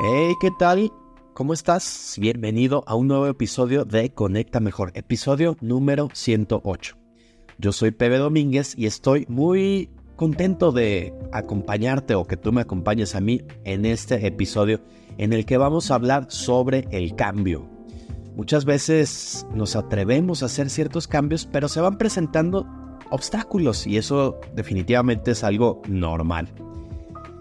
Hey, ¿qué tal? ¿Cómo estás? Bienvenido a un nuevo episodio de Conecta Mejor, episodio número 108. Yo soy Pepe Domínguez y estoy muy contento de acompañarte o que tú me acompañes a mí en este episodio en el que vamos a hablar sobre el cambio. Muchas veces nos atrevemos a hacer ciertos cambios, pero se van presentando obstáculos y eso definitivamente es algo normal.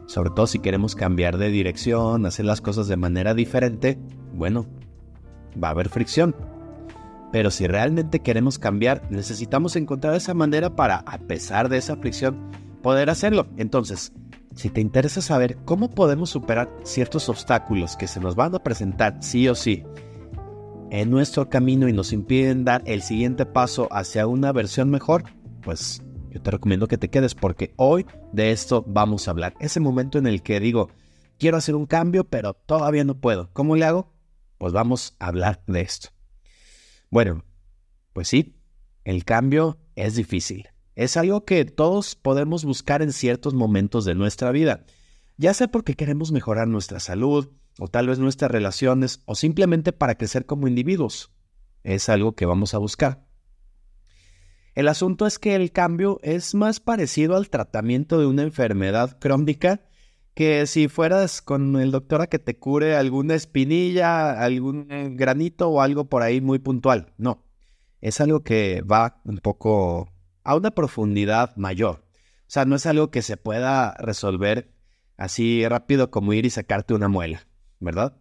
Sobre todo si queremos cambiar de dirección, hacer las cosas de manera diferente, bueno, va a haber fricción. Pero si realmente queremos cambiar, necesitamos encontrar esa manera para, a pesar de esa fricción, poder hacerlo. Entonces, si te interesa saber cómo podemos superar ciertos obstáculos que se nos van a presentar sí o sí en nuestro camino y nos impiden dar el siguiente paso hacia una versión mejor, pues yo te recomiendo que te quedes porque hoy de esto vamos a hablar. Ese momento en el que digo, quiero hacer un cambio, pero todavía no puedo. ¿Cómo le hago? Pues vamos a hablar de esto. Bueno, pues sí, el cambio es difícil. Es algo que todos podemos buscar en ciertos momentos de nuestra vida, ya sea porque queremos mejorar nuestra salud, o tal vez nuestras relaciones, o simplemente para crecer como individuos. Es algo que vamos a buscar. El asunto es que el cambio es más parecido al tratamiento de una enfermedad crónica que si fueras con el doctor a que te cure alguna espinilla, algún eh, granito o algo por ahí muy puntual. No, es algo que va un poco a una profundidad mayor. O sea, no es algo que se pueda resolver así rápido como ir y sacarte una muela, ¿verdad?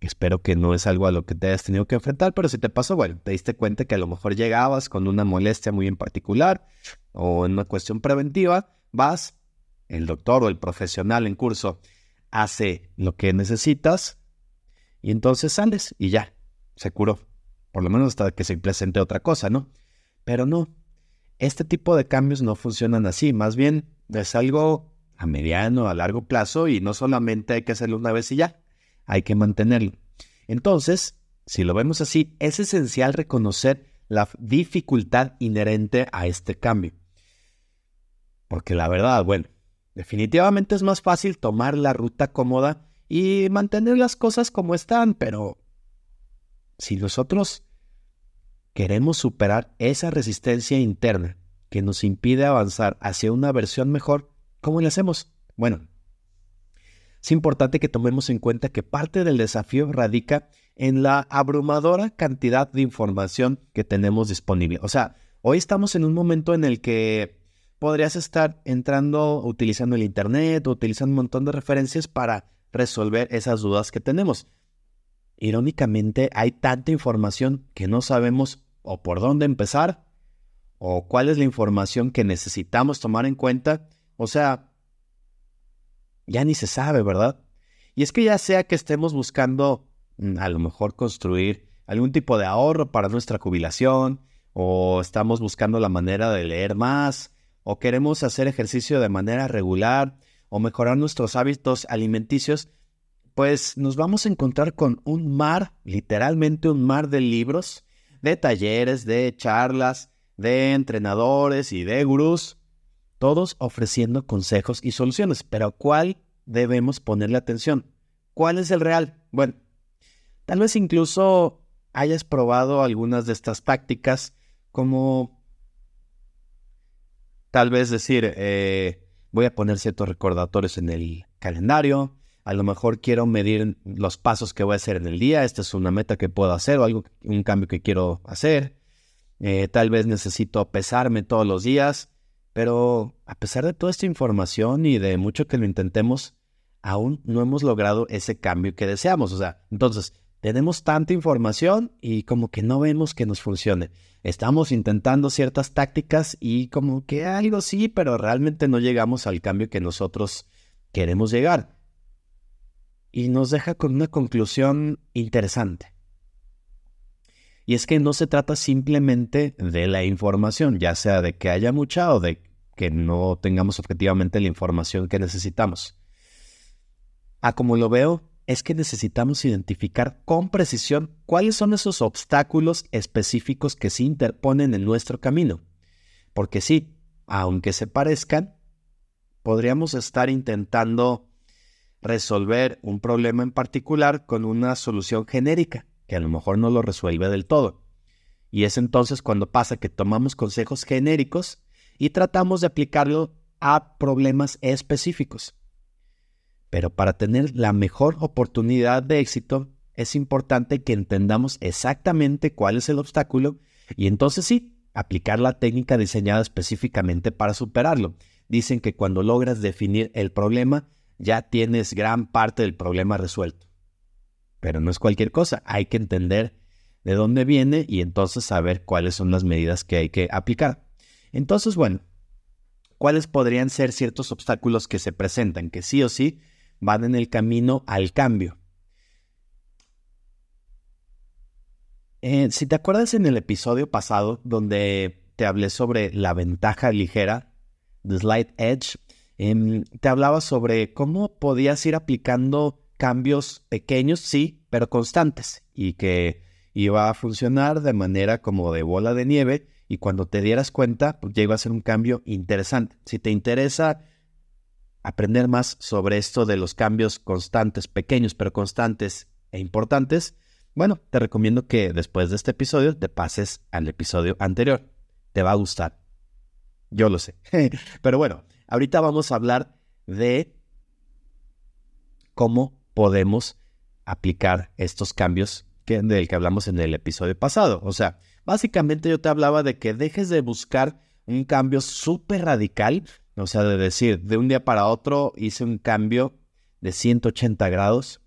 Espero que no es algo a lo que te hayas tenido que enfrentar, pero si te pasó, bueno, te diste cuenta que a lo mejor llegabas con una molestia muy en particular o en una cuestión preventiva, vas, el doctor o el profesional en curso hace lo que necesitas y entonces sales y ya, se curó. Por lo menos hasta que se presente otra cosa, ¿no? Pero no, este tipo de cambios no funcionan así, más bien es algo a mediano, a largo plazo y no solamente hay que hacerlo una vez y ya hay que mantenerlo. Entonces, si lo vemos así, es esencial reconocer la dificultad inherente a este cambio. Porque la verdad, bueno, definitivamente es más fácil tomar la ruta cómoda y mantener las cosas como están, pero si nosotros queremos superar esa resistencia interna que nos impide avanzar hacia una versión mejor, ¿cómo le hacemos? Bueno, es importante que tomemos en cuenta que parte del desafío radica en la abrumadora cantidad de información que tenemos disponible. O sea, hoy estamos en un momento en el que podrías estar entrando, utilizando el Internet, utilizando un montón de referencias para resolver esas dudas que tenemos. Irónicamente, hay tanta información que no sabemos o por dónde empezar, o cuál es la información que necesitamos tomar en cuenta. O sea, ya ni se sabe, ¿verdad? Y es que ya sea que estemos buscando mm, a lo mejor construir algún tipo de ahorro para nuestra jubilación, o estamos buscando la manera de leer más, o queremos hacer ejercicio de manera regular, o mejorar nuestros hábitos alimenticios, pues nos vamos a encontrar con un mar, literalmente un mar de libros, de talleres, de charlas, de entrenadores y de gurús todos ofreciendo consejos y soluciones. Pero ¿a cuál debemos ponerle atención? ¿Cuál es el real? Bueno, tal vez incluso hayas probado algunas de estas tácticas como tal vez decir, eh, voy a poner ciertos recordatorios en el calendario, a lo mejor quiero medir los pasos que voy a hacer en el día, esta es una meta que puedo hacer o algo, un cambio que quiero hacer, eh, tal vez necesito pesarme todos los días, pero a pesar de toda esta información y de mucho que lo intentemos, aún no hemos logrado ese cambio que deseamos. O sea, entonces, tenemos tanta información y como que no vemos que nos funcione. Estamos intentando ciertas tácticas y como que algo sí, pero realmente no llegamos al cambio que nosotros queremos llegar. Y nos deja con una conclusión interesante. Y es que no se trata simplemente de la información, ya sea de que haya mucha o de que no tengamos objetivamente la información que necesitamos. A como lo veo, es que necesitamos identificar con precisión cuáles son esos obstáculos específicos que se interponen en nuestro camino. Porque sí, aunque se parezcan, podríamos estar intentando resolver un problema en particular con una solución genérica, que a lo mejor no lo resuelve del todo. Y es entonces cuando pasa que tomamos consejos genéricos y tratamos de aplicarlo a problemas específicos. Pero para tener la mejor oportunidad de éxito, es importante que entendamos exactamente cuál es el obstáculo y entonces sí, aplicar la técnica diseñada específicamente para superarlo. Dicen que cuando logras definir el problema, ya tienes gran parte del problema resuelto. Pero no es cualquier cosa, hay que entender de dónde viene y entonces saber cuáles son las medidas que hay que aplicar. Entonces, bueno, ¿cuáles podrían ser ciertos obstáculos que se presentan, que sí o sí van en el camino al cambio? Eh, si te acuerdas en el episodio pasado donde te hablé sobre la ventaja ligera, The Slight Edge, em, te hablaba sobre cómo podías ir aplicando cambios pequeños, sí, pero constantes, y que iba a funcionar de manera como de bola de nieve, y cuando te dieras cuenta, pues ya iba a ser un cambio interesante. Si te interesa aprender más sobre esto de los cambios constantes, pequeños pero constantes e importantes, bueno, te recomiendo que después de este episodio te pases al episodio anterior. Te va a gustar. Yo lo sé. Pero bueno, ahorita vamos a hablar de cómo podemos aplicar estos cambios que, del que hablamos en el episodio pasado. O sea, básicamente yo te hablaba de que dejes de buscar un cambio súper radical, o sea, de decir, de un día para otro hice un cambio de 180 grados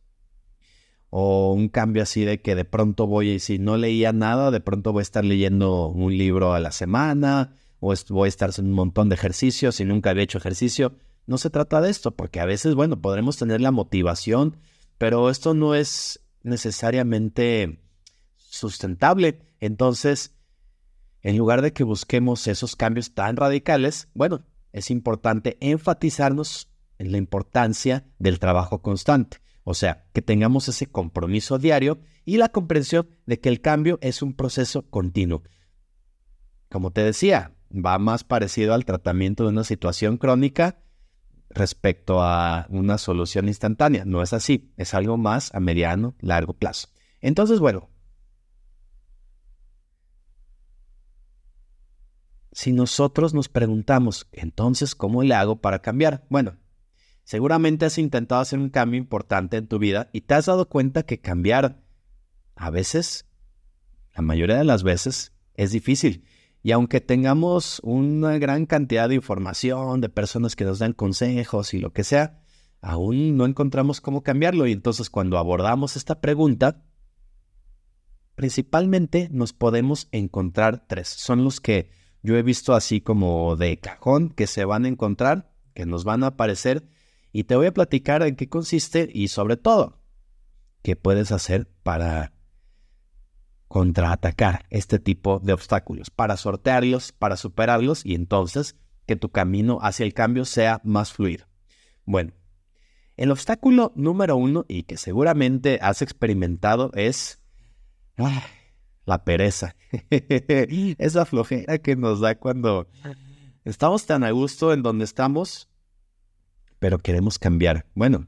o un cambio así de que de pronto voy, y si no leía nada, de pronto voy a estar leyendo un libro a la semana, o voy a estar haciendo un montón de ejercicios y nunca había hecho ejercicio. No se trata de esto, porque a veces, bueno, podremos tener la motivación, pero esto no es necesariamente sustentable. Entonces, en lugar de que busquemos esos cambios tan radicales, bueno, es importante enfatizarnos en la importancia del trabajo constante. O sea, que tengamos ese compromiso diario y la comprensión de que el cambio es un proceso continuo. Como te decía, va más parecido al tratamiento de una situación crónica respecto a una solución instantánea. No es así, es algo más a mediano, largo plazo. Entonces, bueno, si nosotros nos preguntamos, entonces, ¿cómo le hago para cambiar? Bueno, Seguramente has intentado hacer un cambio importante en tu vida y te has dado cuenta que cambiar a veces, la mayoría de las veces, es difícil. Y aunque tengamos una gran cantidad de información, de personas que nos dan consejos y lo que sea, aún no encontramos cómo cambiarlo. Y entonces cuando abordamos esta pregunta, principalmente nos podemos encontrar tres. Son los que yo he visto así como de cajón que se van a encontrar, que nos van a aparecer y te voy a platicar en qué consiste y sobre todo, qué puedes hacer para contraatacar este tipo de obstáculos, para sortearlos, para superarlos y entonces que tu camino hacia el cambio sea más fluido. Bueno, el obstáculo número uno y que seguramente has experimentado es la pereza. Esa flojera que nos da cuando estamos tan a gusto en donde estamos pero queremos cambiar. Bueno,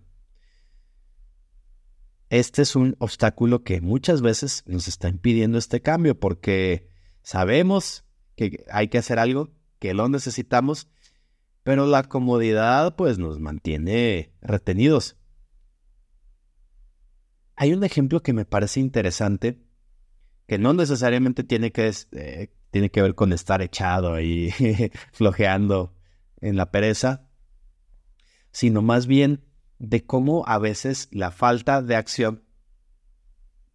este es un obstáculo que muchas veces nos está impidiendo este cambio porque sabemos que hay que hacer algo, que lo necesitamos, pero la comodidad pues nos mantiene retenidos. Hay un ejemplo que me parece interesante, que no necesariamente tiene que, eh, tiene que ver con estar echado y flojeando en la pereza, sino más bien de cómo a veces la falta de acción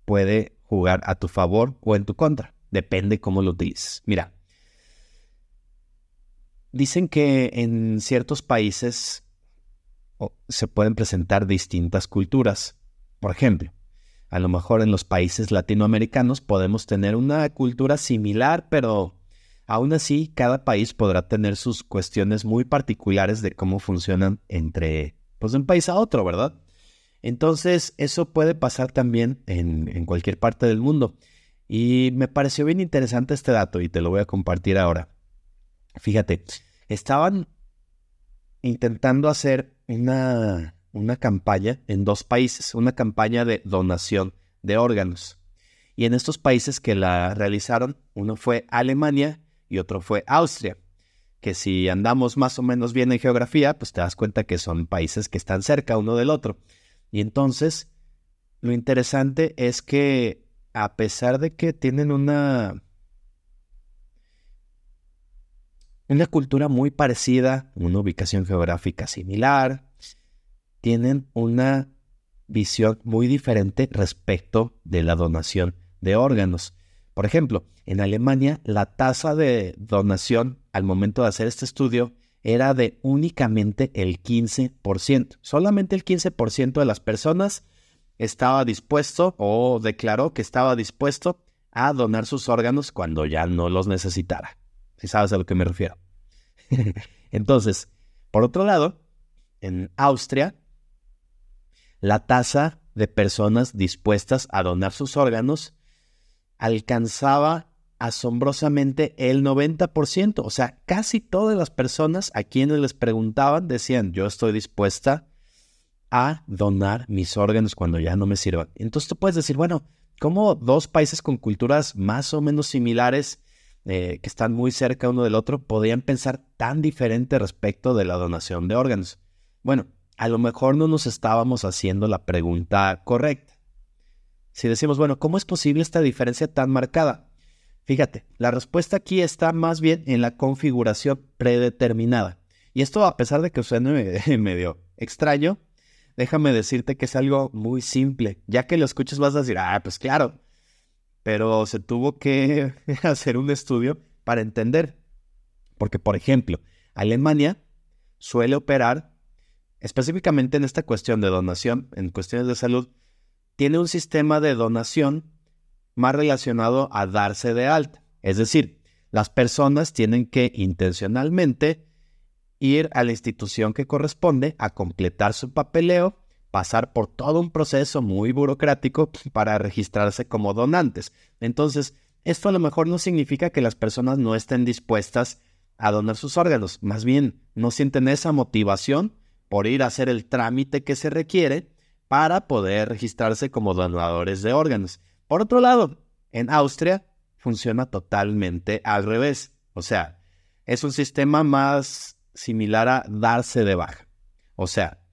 puede jugar a tu favor o en tu contra. Depende cómo lo utilices. Mira, dicen que en ciertos países se pueden presentar distintas culturas. Por ejemplo, a lo mejor en los países latinoamericanos podemos tener una cultura similar, pero Aún así, cada país podrá tener sus cuestiones muy particulares de cómo funcionan entre, pues, de un país a otro, ¿verdad? Entonces, eso puede pasar también en, cualquier parte del mundo. Y me pareció bien interesante este dato y te lo voy a compartir ahora. Fíjate, estaban intentando hacer una una campaña en dos países, una campaña de donación de órganos. Y en estos países que la realizaron, uno fue Alemania y otro fue Austria, que si andamos más o menos bien en geografía, pues te das cuenta que son países que están cerca uno del otro. Y entonces, lo interesante es que a pesar de que tienen una una cultura muy parecida, una ubicación geográfica similar, tienen una visión muy diferente respecto de la donación de órganos. Por ejemplo, en Alemania la tasa de donación al momento de hacer este estudio era de únicamente el 15%. Solamente el 15% de las personas estaba dispuesto o declaró que estaba dispuesto a donar sus órganos cuando ya no los necesitara si sabes a lo que me refiero. Entonces, por otro lado, en Austria, la tasa de personas dispuestas a donar sus órganos alcanzaba asombrosamente el 90%. O sea, casi todas las personas a quienes les preguntaban decían, yo estoy dispuesta a donar mis órganos cuando ya no me sirvan. Entonces tú puedes decir, bueno, ¿cómo dos países con culturas más o menos similares eh, que están muy cerca uno del otro podían pensar tan diferente respecto de la donación de órganos? Bueno, a lo mejor no nos estábamos haciendo la pregunta correcta. Si decimos, bueno, ¿cómo es posible esta diferencia tan marcada? Fíjate, la respuesta aquí está más bien en la configuración predeterminada. Y esto, a pesar de que suene medio extraño, déjame decirte que es algo muy simple. Ya que lo escuches vas a decir, ah, pues claro, pero se tuvo que hacer un estudio para entender. Porque, por ejemplo, Alemania suele operar específicamente en esta cuestión de donación, en cuestiones de salud, tiene un sistema de donación más relacionado a darse de alta. Es decir, las personas tienen que intencionalmente ir a la institución que corresponde a completar su papeleo pasar por todo un proceso muy burocrático para registrarse como donantes. Entonces, esto a lo mejor no significa que las personas no estén dispuestas a donar sus órganos, más bien no sienten esa motivación por ir a hacer el trámite que se requiere para poder registrarse como donadores de órganos. Por otro lado, en Austria funciona totalmente al revés, o sea, es un sistema más similar a darse de baja. O sea,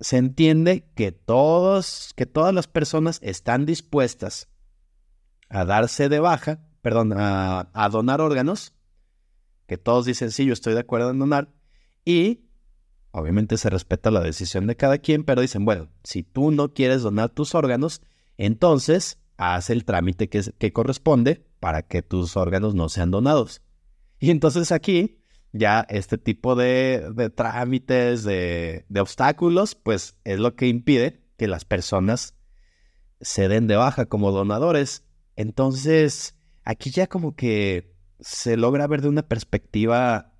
se entiende que todos, que todas las personas están dispuestas a darse de baja, perdón, a, a, donar órganos, que todos dicen sí, yo estoy de acuerdo en donar, y obviamente se respeta la decisión de cada quien, pero dicen, bueno, si tú no quieres donar tus órganos, entonces haz el trámite que, corresponde para que tus órganos no sean donados. Y entonces aquí ya este tipo de, trámites, de, obstáculos, pues es lo que impide que las personas se den de baja como donadores. Entonces, aquí ya como que se logra ver de una perspectiva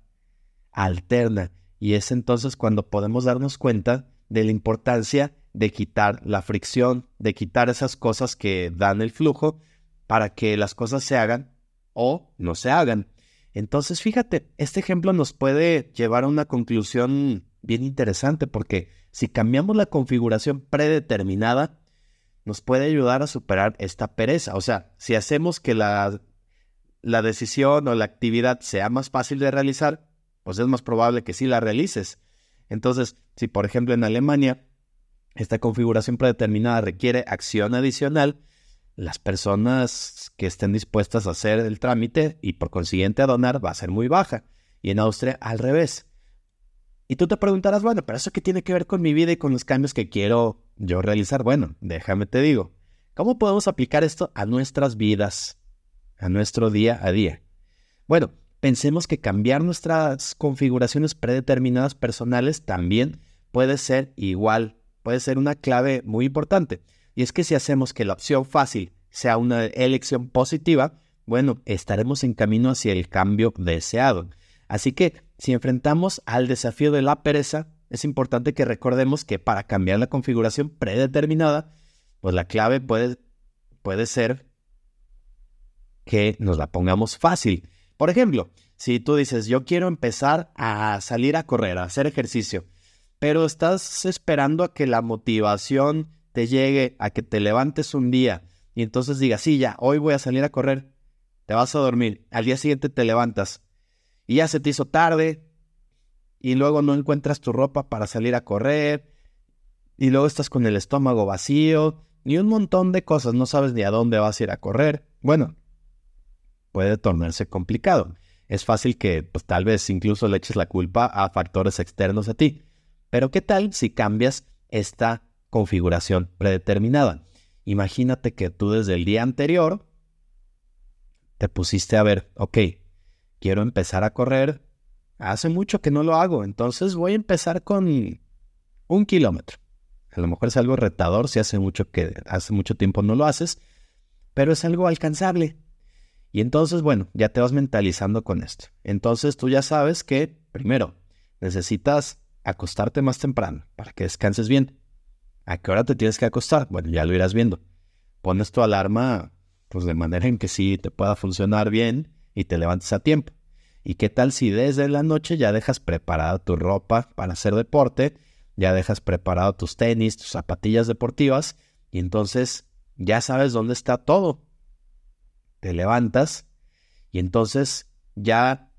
alterna y es entonces cuando podemos darnos cuenta de la importancia de quitar la fricción, de quitar esas cosas que dan el flujo para que las cosas se hagan o no se hagan. Entonces, fíjate, este ejemplo nos puede llevar a una conclusión bien interesante porque si cambiamos la configuración predeterminada, nos puede ayudar a superar esta pereza. O sea, si hacemos que la, la decisión o la actividad sea más fácil de realizar, pues es más probable que sí la realices. Entonces, si por ejemplo en Alemania esta configuración predeterminada requiere acción adicional, las personas que estén dispuestas a hacer el trámite y por consiguiente a donar va a ser muy baja. Y en Austria al revés. Y tú te preguntarás, bueno, pero eso qué tiene que ver con mi vida y con los cambios que quiero yo realizar. Bueno, déjame te digo, ¿cómo podemos aplicar esto a nuestras vidas, a nuestro día a día? Bueno, pensemos que cambiar nuestras configuraciones predeterminadas personales también puede ser igual, puede ser una clave muy importante. Y es que si hacemos que la opción fácil sea una elección positiva, bueno, estaremos en camino hacia el cambio deseado. Así que si enfrentamos al desafío de la pereza, es importante que recordemos que para cambiar la configuración predeterminada, pues la clave puede, puede ser que nos la pongamos fácil. Por ejemplo, si tú dices, yo quiero empezar a salir a correr, a hacer ejercicio, pero estás esperando a que la motivación te llegue, a que te levantes un día y entonces digas, sí, ya, hoy voy a salir a correr, te vas a dormir, al día siguiente te levantas y ya se te hizo tarde y luego no encuentras tu ropa para salir a correr y luego estás con el estómago vacío y un montón de cosas, no sabes ni a dónde vas a ir a correr. Bueno, puede tornarse complicado. Es fácil que pues, tal vez incluso le eches la culpa a factores externos a ti. Pero ¿qué tal si cambias esta configuración predeterminada? Imagínate que tú desde el día anterior te pusiste a ver, ok, quiero empezar a correr. Hace mucho que no lo hago, entonces voy a empezar con un kilómetro. A lo mejor es algo retador si hace mucho que hace mucho tiempo no lo haces, pero es algo alcanzable. Y entonces, bueno, ya te vas mentalizando con esto. Entonces tú ya sabes que, primero, necesitas acostarte más temprano para que descanses bien. ¿A qué hora te tienes que acostar? Bueno, ya lo irás viendo. Pones tu alarma, pues de manera en que sí te pueda funcionar bien y te levantes a tiempo. ¿Y qué tal si desde la noche ya dejas preparada tu ropa para hacer deporte, ya dejas preparado tus tenis, tus zapatillas deportivas y entonces ya sabes dónde está todo? Te levantas y entonces ya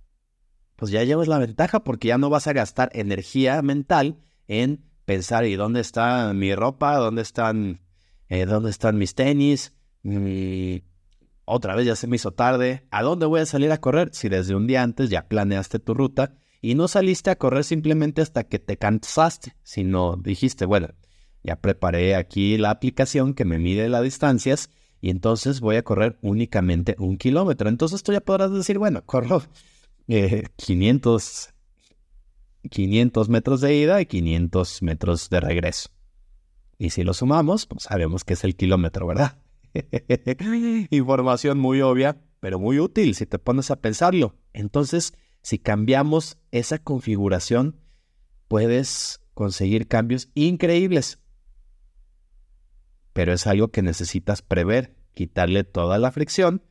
pues ya llevas la ventaja porque ya no vas a gastar energía mental en pensar y dónde está mi ropa, dónde están eh, dónde están mis tenis, otra vez ya se me hizo tarde, ¿a dónde voy a salir a correr? Si desde un día antes ya planeaste tu ruta y no saliste a correr simplemente hasta que te cansaste, sino dijiste, bueno, ya preparé aquí la aplicación que me mide las distancias y entonces voy a correr únicamente un kilómetro. Entonces tú ya podrás decir, bueno, corro 500, eh, 500 metros de ida y 500 metros de regreso. Y si lo sumamos, pues sabemos que es el kilómetro, ¿verdad? Información muy obvia, pero muy útil si te pones a pensarlo. Entonces, si cambiamos esa configuración, puedes conseguir cambios increíbles. Pero es algo que necesitas prever, quitarle toda la fricción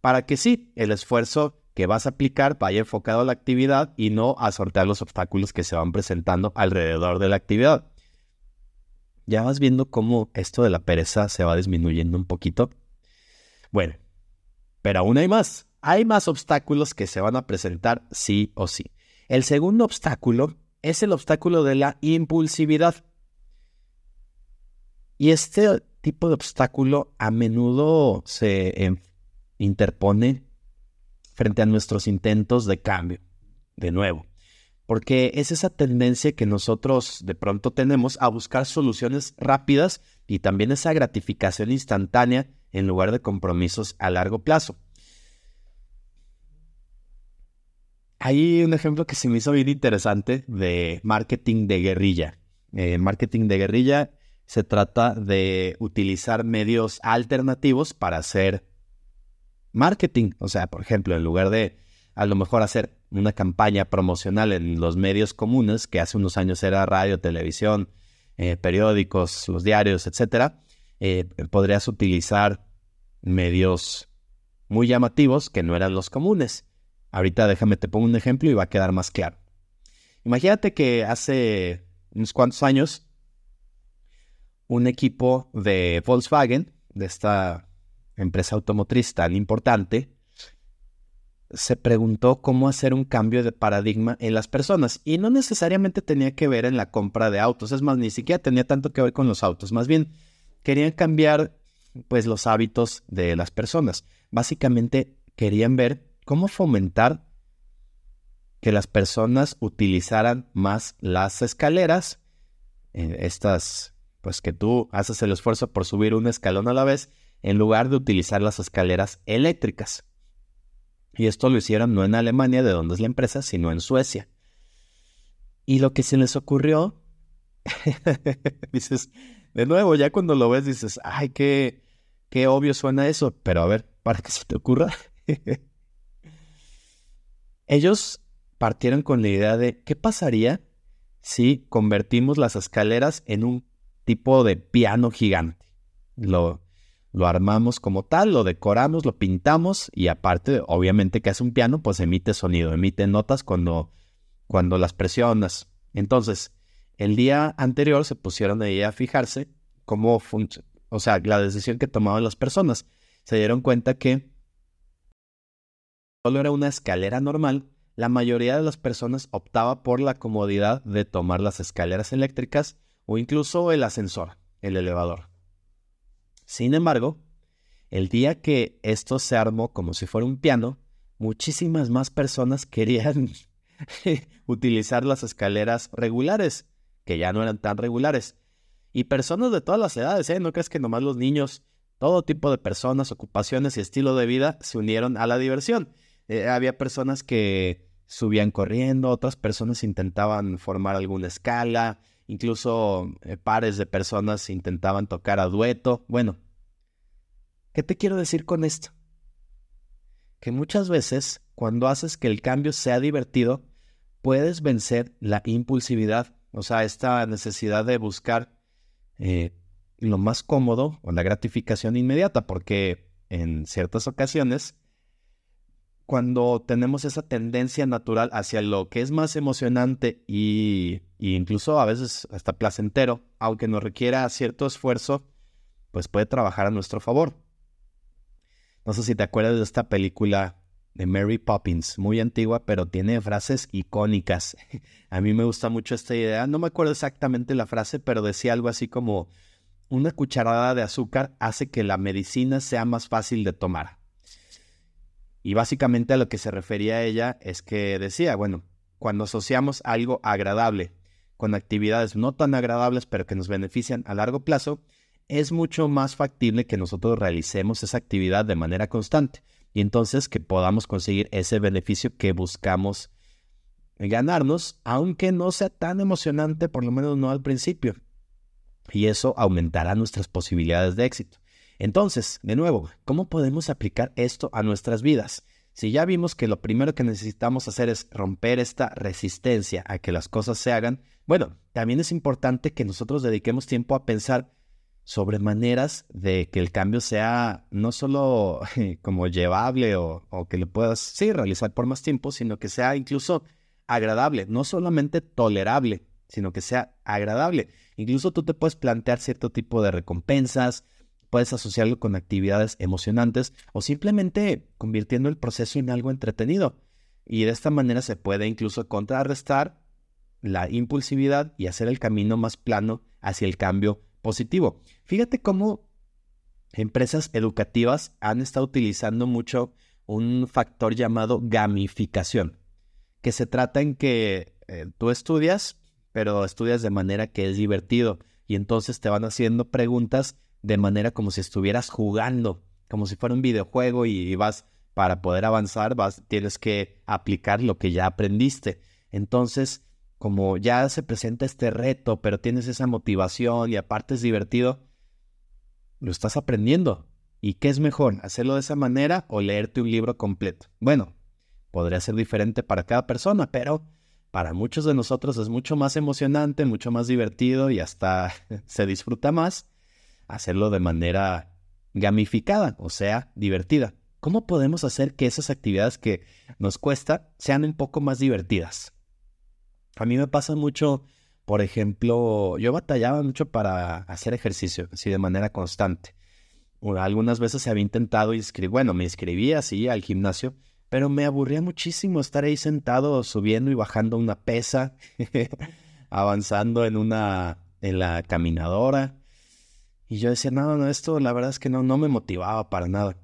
para que sí, el esfuerzo que vas a aplicar vaya enfocado a la actividad y no a sortear los obstáculos que se van presentando alrededor de la actividad. Ya vas viendo cómo esto de la pereza se va disminuyendo un poquito. Bueno, pero aún hay más. Hay más obstáculos que se van a presentar sí o sí. El segundo obstáculo es el obstáculo de la impulsividad. Y este tipo de obstáculo a menudo se em, interpone frente a nuestros intentos de cambio. De nuevo, porque es esa tendencia que nosotros de pronto tenemos a buscar soluciones rápidas y también esa gratificación instantánea en lugar de compromisos a largo plazo. Hay un ejemplo que se me hizo bien interesante de marketing de guerrilla. Eh, marketing de guerrilla se trata de utilizar medios alternativos para hacer marketing. O sea, por ejemplo, en lugar de a lo mejor hacer una campaña promocional en los medios comunes, que hace unos años era radio, televisión, eh, periódicos, los diarios, etcétera, eh, podrías utilizar medios muy llamativos que no eran los comunes. Ahorita déjame te pongo un ejemplo y va a quedar más claro. Imagínate que hace unos cuantos años un equipo de Volkswagen, de esta empresa automotriz tan importante, se preguntó cómo hacer un cambio de paradigma en las personas. Y no necesariamente tenía que ver en la compra de autos, es más, ni siquiera tenía tanto que ver con los autos, más bien querían cambiar pues los hábitos de las personas. Básicamente querían ver cómo fomentar que las personas utilizaran más las escaleras, eh, estas pues que tú haces el esfuerzo por subir un escalón a la vez en lugar de utilizar las escaleras eléctricas. Y esto lo hicieron no en Alemania, de donde es la empresa, sino en Suecia. Y lo que se les ocurrió, dices, de nuevo, ya cuando lo ves dices, ay, qué, qué obvio suena eso, pero a ver, para que se te ocurra. Ellos partieron con la idea de, ¿qué pasaría si convertimos las escaleras en un tipo de piano gigante? Lo, lo armamos como tal, lo decoramos, lo pintamos y aparte, obviamente que es un piano, pues emite sonido, emite notas cuando, cuando las presionas. Entonces, El día anterior se pusieron ahí a fijarse cómo funciona, o sea, la decisión que tomaban las personas. Se dieron cuenta que solo era una escalera normal, la mayoría de las personas optaba por la comodidad de tomar las escaleras eléctricas o incluso el ascensor, el elevador. Sin embargo, el día que esto se armó como si fuera un piano, muchísimas más personas querían utilizar las escaleras regulares, que ya no eran tan regulares. Y personas de todas las edades, ¿eh? No crees que nomás los niños, todo tipo de personas, ocupaciones y estilo de vida se unieron a la diversión. Eh, había personas que subían corriendo, otras personas intentaban formar alguna escala, incluso eh, pares de personas intentaban tocar a dueto. Bueno, ¿qué te quiero decir con esto? Que muchas veces, cuando haces que el cambio sea divertido, puedes vencer la impulsividad, o sea, esta necesidad de buscar eh, lo más cómodo o la gratificación inmediata, porque en ciertas ocasiones, cuando tenemos esa tendencia natural hacia lo que es más emocionante y, incluso a veces hasta placentero, aunque nos requiera cierto esfuerzo, pues puede trabajar a nuestro favor. No sé si te acuerdas de esta película de Mary Poppins, muy antigua, pero tiene frases icónicas. A mí me gusta mucho esta idea. No me acuerdo exactamente la frase, pero decía algo así como, una cucharada de azúcar hace que la medicina sea más fácil de tomar. Y básicamente a lo que se refería ella es que decía, bueno, cuando asociamos algo agradable con actividades no tan agradables, pero que nos benefician a largo plazo, es mucho más factible que nosotros realicemos esa actividad de manera constante y entonces que podamos conseguir ese beneficio que buscamos ganarnos, aunque no sea tan emocionante, por lo menos no al principio. Y eso aumentará nuestras posibilidades de éxito. Entonces, de nuevo, ¿cómo podemos aplicar esto a nuestras vidas? Si ya vimos que lo primero que necesitamos hacer es romper esta resistencia a que las cosas se hagan, bueno, también es importante que nosotros dediquemos tiempo a pensar sobre maneras de que el cambio sea no solo como llevable o, que lo puedas, sí, realizar por más tiempo, sino que sea incluso agradable, no solamente tolerable, sino que sea agradable. Incluso tú te puedes plantear cierto tipo de recompensas, puedes asociarlo con actividades emocionantes o simplemente convirtiendo el proceso en algo entretenido. Y de esta manera se puede incluso contrarrestar la impulsividad y hacer el camino más plano hacia el cambio positivo. Fíjate cómo empresas educativas han estado utilizando mucho un factor llamado gamificación, que se trata en que eh, tú estudias, pero estudias de manera que es divertido y entonces te van haciendo preguntas de manera como si estuvieras jugando, como si fuera un videojuego y vas para poder avanzar, vas, tienes que aplicar lo que ya aprendiste. Entonces, como ya se presenta este reto, pero tienes esa motivación y aparte es divertido, lo estás aprendiendo. ¿Y qué es mejor? ¿Hacerlo de esa manera o leerte un libro completo? Bueno, podría ser diferente para cada persona, pero para muchos de nosotros es mucho más emocionante, mucho más divertido y hasta se disfruta más hacerlo de manera gamificada, o sea, divertida. ¿Cómo podemos hacer que esas actividades que nos cuesta sean un poco más divertidas? A mí me pasa mucho, por ejemplo, yo batallaba mucho para hacer ejercicio, así de manera constante. Algunas veces se había intentado inscribir, bueno, me inscribía así al gimnasio, pero me aburría muchísimo estar ahí sentado subiendo y bajando una pesa, avanzando en una, en la caminadora. Y yo decía, no, no, esto la verdad es que no, no me motivaba para nada.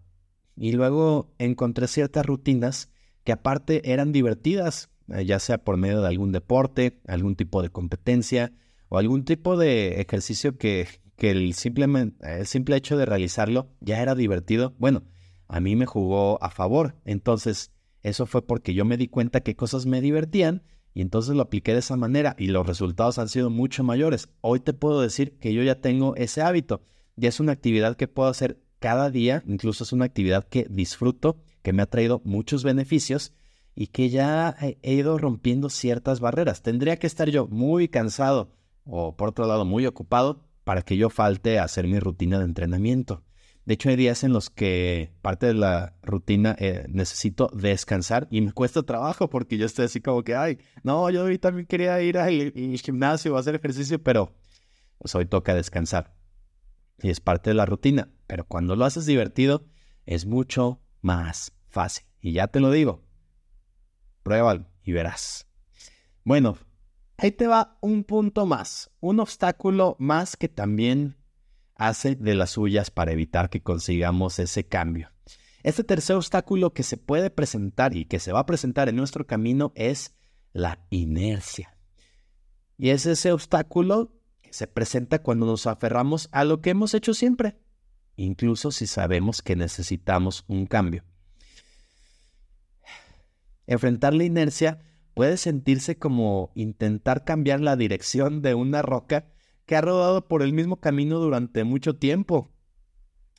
Y luego encontré ciertas rutinas que aparte eran divertidas, eh, ya sea por medio de algún deporte, algún tipo de competencia o algún tipo de ejercicio que, que el, simplemente, el simple hecho de realizarlo ya era divertido, bueno, a mí me jugó a favor. Entonces, eso fue porque yo me di cuenta que cosas me divertían y entonces lo apliqué de esa manera y los resultados han sido mucho mayores. Hoy te puedo decir que yo ya tengo ese hábito. Ya es una actividad que puedo hacer cada día, incluso es una actividad que disfruto, que me ha traído muchos beneficios y que ya he ido rompiendo ciertas barreras. Tendría que estar yo muy cansado o por otro lado muy ocupado para que yo falte a hacer mi rutina de entrenamiento. De hecho, hay días en los que parte de la rutina eh, necesito descansar y me cuesta trabajo porque yo estoy así como que, ay, no, yo hoy también quería ir al, gimnasio o hacer ejercicio, pero pues, hoy toca descansar. Y es parte de la rutina. Pero cuando lo haces divertido, es mucho más fácil. Y ya te lo digo, pruébalo y verás. Bueno, ahí te va un punto más, un obstáculo más que también hace de las suyas para evitar que consigamos ese cambio. Este tercer obstáculo que se puede presentar y que se va a presentar en nuestro camino es la inercia. Y es ese obstáculo que se presenta cuando nos aferramos a lo que hemos hecho siempre, incluso si sabemos que necesitamos un cambio. Enfrentar la inercia puede sentirse como intentar cambiar la dirección de una roca que ha rodado por el mismo camino durante mucho tiempo.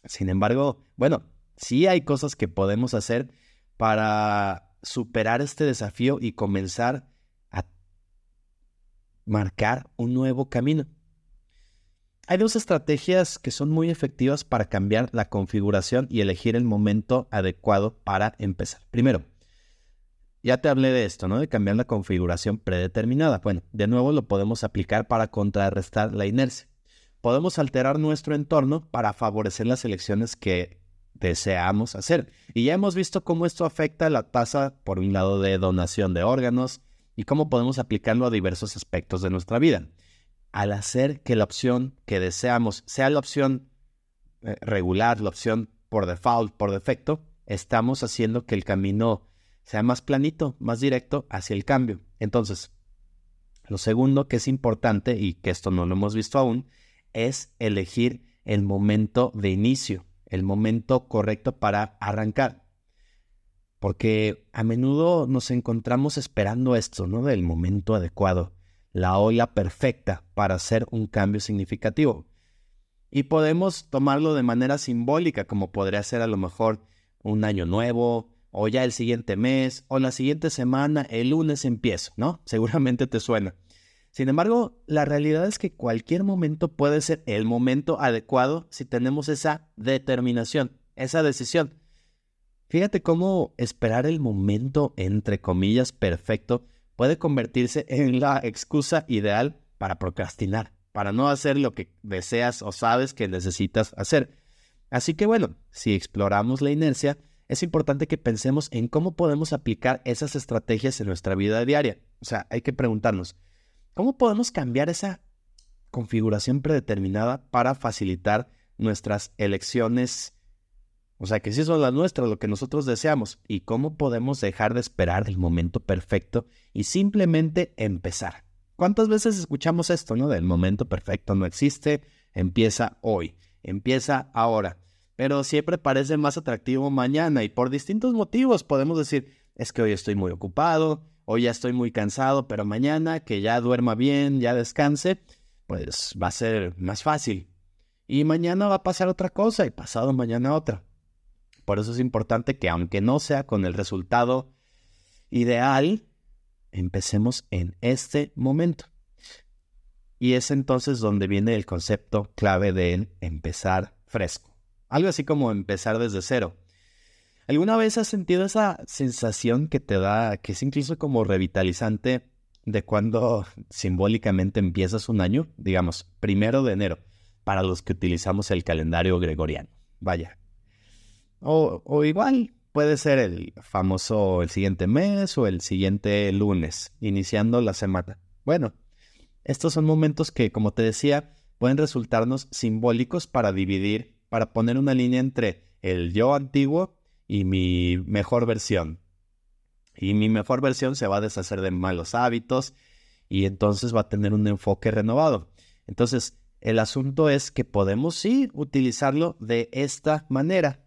Sin embargo, bueno, sí hay cosas que podemos hacer para superar este desafío y comenzar a marcar un nuevo camino. Hay dos estrategias que son muy efectivas para cambiar la configuración y elegir el momento adecuado para empezar. Primero, ya te hablé de esto, ¿no? De cambiar la configuración predeterminada. Bueno, de nuevo lo podemos aplicar para contrarrestar la inercia. Podemos alterar nuestro entorno para favorecer las elecciones que deseamos hacer. Y ya hemos visto cómo esto afecta la tasa, por un lado, de donación de órganos y cómo podemos aplicarlo a diversos aspectos de nuestra vida. Al hacer que la opción que deseamos sea la opción eh, regular, la opción por default, por defecto, estamos haciendo que el camino sea más planito, más directo hacia el cambio. Entonces, lo segundo que es importante y que esto no lo hemos visto aún, es elegir el momento de inicio, el momento correcto para arrancar. Porque a menudo nos encontramos esperando esto, ¿no? Del momento adecuado, la ola perfecta para hacer un cambio significativo. Y podemos tomarlo de manera simbólica, como podría ser a lo mejor un año nuevo, o ya el siguiente mes, o la siguiente semana, el lunes empiezo, ¿no? Seguramente te suena. Sin embargo, la realidad es que cualquier momento puede ser el momento adecuado si tenemos esa determinación, esa decisión. Fíjate cómo esperar el momento, entre comillas, perfecto, puede convertirse en la excusa ideal para procrastinar, para no hacer lo que deseas o sabes que necesitas hacer. Así que bueno, si exploramos la inercia, es importante que pensemos en cómo podemos aplicar esas estrategias en nuestra vida diaria. O sea, hay que preguntarnos, ¿cómo podemos cambiar esa configuración predeterminada para facilitar nuestras elecciones? O sea, que si son las nuestras, lo que nosotros deseamos. ¿Y cómo podemos dejar de esperar el momento perfecto y simplemente empezar? ¿Cuántas veces escuchamos esto, no? Del momento perfecto no existe, empieza hoy, empieza ahora pero siempre parece más atractivo mañana y por distintos motivos podemos decir, es que hoy estoy muy ocupado, hoy ya estoy muy cansado, pero mañana que ya duerma bien, ya descanse, pues va a ser más fácil. Y mañana va a pasar otra cosa y pasado mañana otra. Por eso es importante que aunque no sea con el resultado ideal, empecemos en este momento. Y es entonces donde viene el concepto clave de empezar fresco. Algo así como empezar desde cero. ¿Alguna vez has sentido esa sensación que te da, que es incluso como revitalizante de cuando simbólicamente empiezas un año? Digamos, primero de enero, para los que utilizamos el calendario gregoriano. Vaya. O, igual puede ser el famoso el siguiente mes o el siguiente lunes, iniciando la semana. Bueno, estos son momentos que, como te decía, pueden resultarnos simbólicos para dividir para poner una línea entre el yo antiguo y mi mejor versión. Y mi mejor versión se va a deshacer de malos hábitos y entonces va a tener un enfoque renovado. Entonces, el asunto es que podemos sí utilizarlo de esta manera.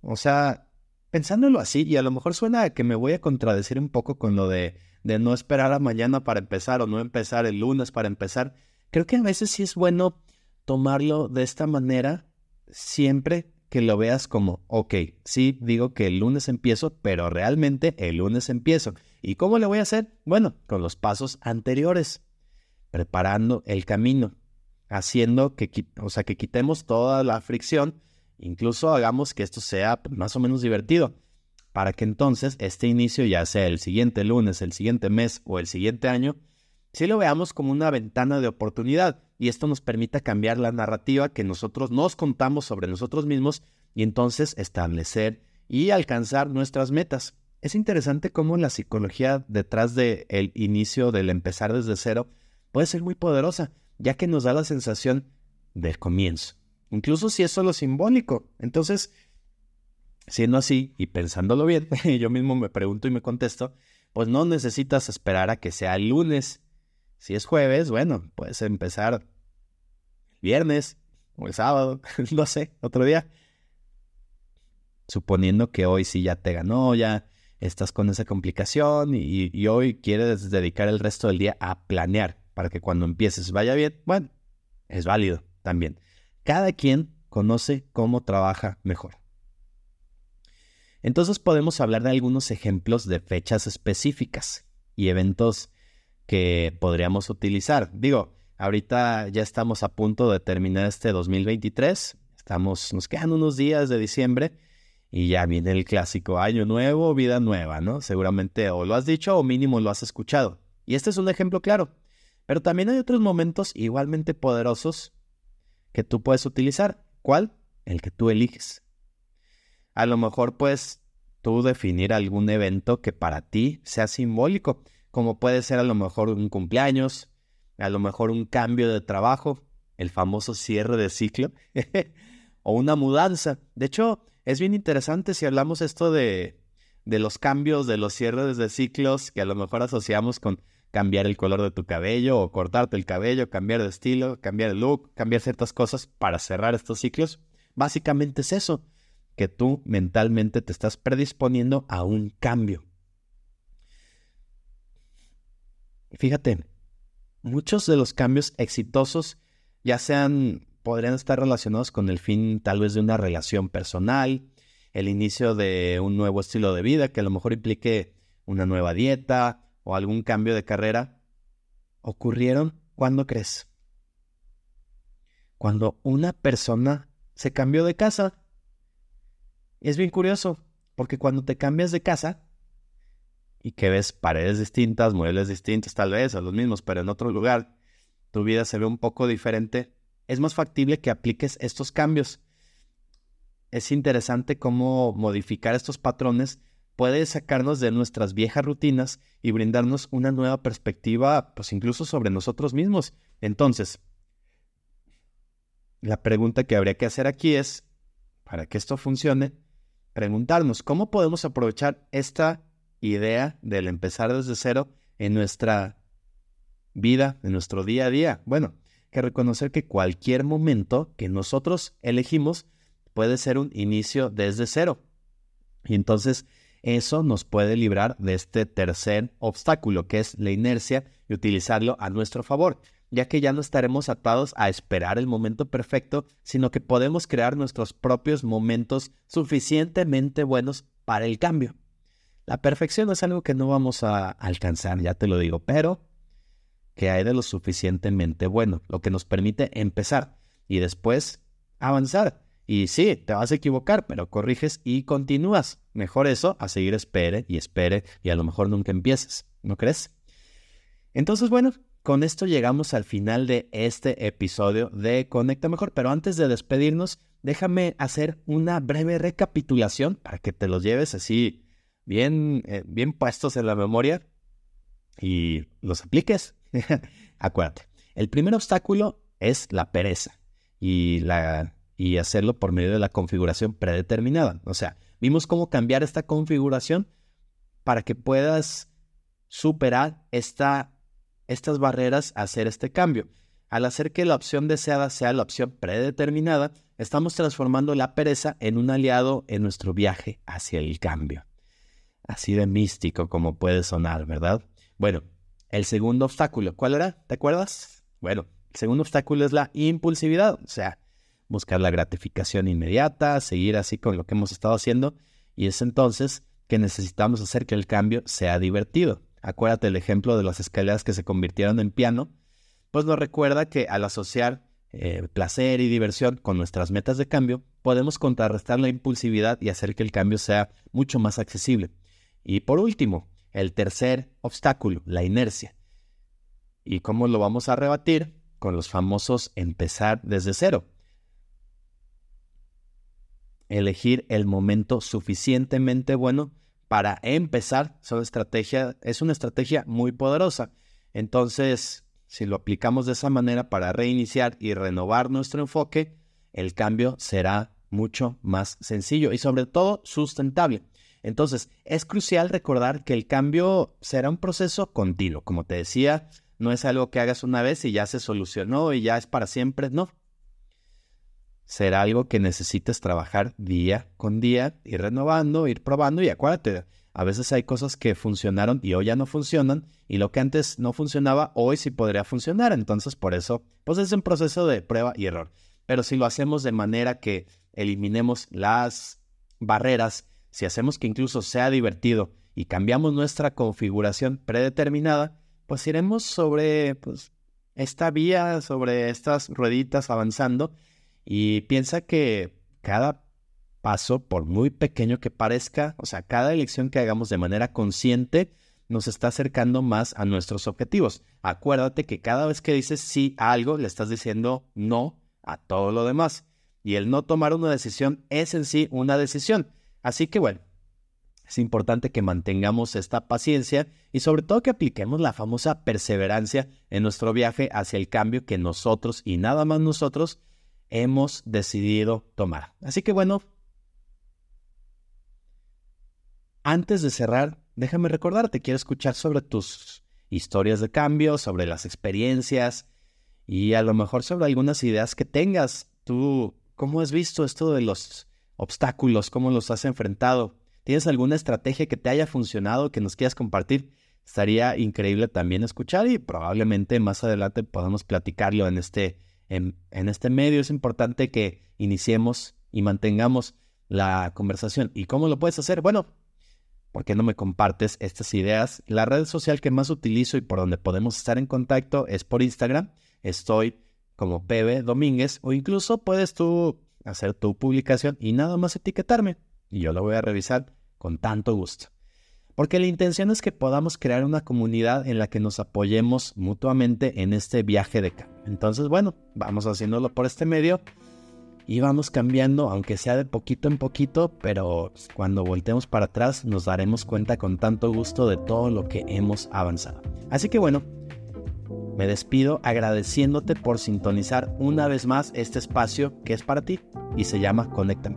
O sea, pensándolo así, y a lo mejor suena que me voy a contradecir un poco con lo de, de no esperar a mañana para empezar o no empezar el lunes para empezar, Creo que a veces sí es bueno tomarlo de esta manera siempre que lo veas como, ok, sí, digo que el lunes empiezo, pero realmente el lunes empiezo. ¿Y cómo le voy a hacer? Bueno, con los pasos anteriores, preparando el camino. haciendo que, o sea, que quitemos toda la fricción, incluso hagamos que esto sea más o menos divertido, para que entonces este inicio, ya sea el siguiente lunes, el siguiente mes o el siguiente año, sí lo veamos como una ventana de oportunidad y esto nos permita cambiar la narrativa que nosotros nos contamos sobre nosotros mismos y entonces establecer y alcanzar nuestras metas. Es interesante cómo la psicología detrás del inicio, del empezar desde cero, puede ser muy poderosa, ya que nos da la sensación del comienzo, incluso si es solo simbólico. Entonces, siendo así y pensándolo bien, yo mismo me pregunto y me contesto, pues no necesitas esperar a que sea el lunes. Si es jueves, bueno, puedes empezar el viernes o el sábado, no sé, otro día. Suponiendo que hoy sí ya te ganó, ya estás con esa complicación y, hoy quieres dedicar el resto del día a planear para que cuando empieces vaya bien, bueno, es válido también. Cada quien conoce cómo trabaja mejor. Entonces podemos hablar de algunos ejemplos de fechas específicas y eventos que podríamos utilizar. Digo, ahorita ya estamos a punto de terminar este 2023. Estamos, nos quedan unos días de diciembre y ya viene el clásico año nuevo, vida nueva, ¿no? Seguramente o lo has dicho o mínimo lo has escuchado. Y este es un ejemplo claro. Pero también hay otros momentos igualmente poderosos que tú puedes utilizar. ¿Cuál? El que tú eliges. A lo mejor puedes tú definir algún evento que para ti sea simbólico, como puede ser a lo mejor un cumpleaños, a lo mejor un cambio de trabajo, el famoso cierre de ciclo, o una mudanza. De hecho, es bien interesante si hablamos esto de, de los cambios, de los cierres de ciclos que a lo mejor asociamos con cambiar el color de tu cabello o cortarte el cabello, cambiar de estilo, cambiar el look, cambiar ciertas cosas para cerrar estos ciclos. Básicamente es eso, que tú mentalmente te estás predisponiendo a un cambio. Fíjate, muchos de los cambios exitosos ya sean podrían estar relacionados con el fin tal vez de una relación personal, el inicio de un nuevo estilo de vida que a lo mejor implique una nueva dieta o algún cambio de carrera, ocurrieron cuando crees. Cuando una persona se cambió de casa. es bien curioso, porque cuando te cambias de casa y que ves paredes distintas, muebles distintos tal vez, o los mismos, pero en otro lugar, tu vida se ve un poco diferente, es más factible que apliques estos cambios. Es interesante cómo modificar estos patrones puede sacarnos de nuestras viejas rutinas y brindarnos una nueva perspectiva, pues incluso sobre nosotros mismos. Entonces, la pregunta que habría que hacer aquí es, para que esto funcione, preguntarnos cómo podemos aprovechar esta idea del empezar desde cero en nuestra vida, en nuestro día a día. Bueno, que reconocer que cualquier momento que nosotros elegimos puede ser un inicio desde cero. Y entonces eso nos puede librar de este tercer obstáculo, que es la inercia, y utilizarlo a nuestro favor, ya que ya no estaremos atados a esperar el momento perfecto, sino que podemos crear nuestros propios momentos suficientemente buenos para el cambio. La perfección es algo que no vamos a alcanzar, ya te lo digo, pero que hay de lo suficientemente bueno, lo que nos permite empezar y después avanzar. Y sí, te vas a equivocar, pero corriges y continúas. Mejor eso a seguir espere y espere y a lo mejor nunca empieces, ¿no crees? Entonces, bueno, con esto llegamos al final de este episodio de Conecta Mejor, pero antes de despedirnos, déjame hacer una breve recapitulación para que te los lleves así bien, eh, bien puestos en la memoria y los apliques. Acuérdate, el primer obstáculo es la pereza y, la, y hacerlo por medio de la configuración predeterminada. O sea, vimos cómo cambiar esta configuración para que puedas superar esta, estas barreras hacer este cambio. Al hacer que la opción deseada sea la opción predeterminada, estamos transformando la pereza en un aliado en nuestro viaje hacia el cambio. Así de místico como puede sonar, ¿verdad? Bueno, el segundo obstáculo, ¿cuál era? ¿Te acuerdas? Bueno, el segundo obstáculo es la impulsividad, o sea, buscar la gratificación inmediata, seguir así con lo que hemos estado haciendo, y es entonces que necesitamos hacer que el cambio sea divertido. Acuérdate el ejemplo de las escaleras que se convirtieron en piano, pues nos recuerda que al asociar eh, placer y diversión con nuestras metas de cambio, podemos contrarrestar la impulsividad y hacer que el cambio sea mucho más accesible. Y por último, el tercer obstáculo, la inercia. ¿Y cómo lo vamos a rebatir? Con los famosos empezar desde cero. Elegir el momento suficientemente bueno para empezar estrategia, es una estrategia muy poderosa. Entonces, si lo aplicamos de esa manera para reiniciar y renovar nuestro enfoque, el cambio será mucho más sencillo y sobre todo sustentable. Entonces, es crucial recordar que el cambio será un proceso continuo. Como te decía, no es algo que hagas una vez y ya se solucionó y ya es para siempre. No. Será algo que necesites trabajar día con día, ir renovando, ir probando y acuérdate, a veces hay cosas que funcionaron y hoy ya no funcionan y lo que antes no funcionaba hoy sí podría funcionar. Entonces por eso, pues es un proceso de prueba y error. Pero si lo hacemos de manera que eliminemos las barreras, si hacemos que incluso sea divertido y cambiamos nuestra configuración predeterminada, pues iremos sobre pues, esta vía, sobre estas rueditas avanzando y piensa que cada paso, por muy pequeño que parezca, o sea, cada elección que hagamos de manera consciente nos está acercando más a nuestros objetivos. Acuérdate que cada vez que dices sí a algo, le estás diciendo no a todo lo demás. Y el no tomar una decisión es en sí una decisión. Así que bueno, es importante que mantengamos esta paciencia y sobre todo que apliquemos la famosa perseverancia en nuestro viaje hacia el cambio que nosotros y nada más nosotros hemos decidido tomar. Así que bueno, Antes de cerrar, déjame recordarte, quiero escuchar sobre tus historias de cambio, sobre las experiencias y a lo mejor sobre algunas ideas que tengas. Tú, ¿cómo has visto esto de los obstáculos? ¿Cómo los has enfrentado? ¿Tienes alguna estrategia que te haya funcionado que nos quieras compartir? Estaría increíble también escuchar y probablemente más adelante podamos platicarlo en este, en, en este medio. Es importante que iniciemos y mantengamos la conversación. ¿Y cómo lo puedes hacer? Bueno, ¿por qué no me compartes estas ideas? La red social que más utilizo y por donde podemos estar en contacto es por Instagram. Estoy como PB Domínguez o incluso puedes tú hacer tu publicación y nada más etiquetarme y yo lo voy a revisar con tanto gusto. Porque la intención es que podamos crear una comunidad en la que nos apoyemos mutuamente en este viaje de cambio. Entonces, bueno, vamos haciéndolo por este medio y vamos cambiando, aunque sea de poquito en poquito, pero cuando voltemos para atrás nos daremos cuenta con tanto gusto de todo lo que hemos avanzado. Así que bueno, me despido agradeciéndote por sintonizar una vez más este espacio que es para ti y se llama Conecta.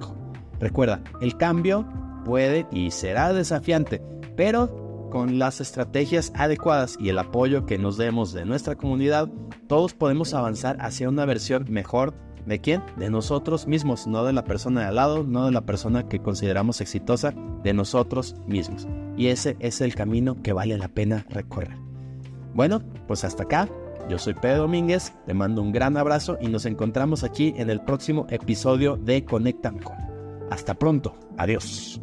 Recuerda, el cambio puede y será desafiante, pero con las estrategias adecuadas y el apoyo que nos demos de nuestra comunidad, todos podemos avanzar hacia una versión mejor ¿De quién? De nosotros mismos, no de la persona de al lado, no de la persona que consideramos exitosa, de nosotros mismos. Y ese es el camino que vale la pena recorrer. Bueno, pues hasta acá. Yo soy Pedro Domínguez, te mando un gran abrazo y nos encontramos aquí en el próximo episodio de Conecta Mejor. Hasta pronto, adiós.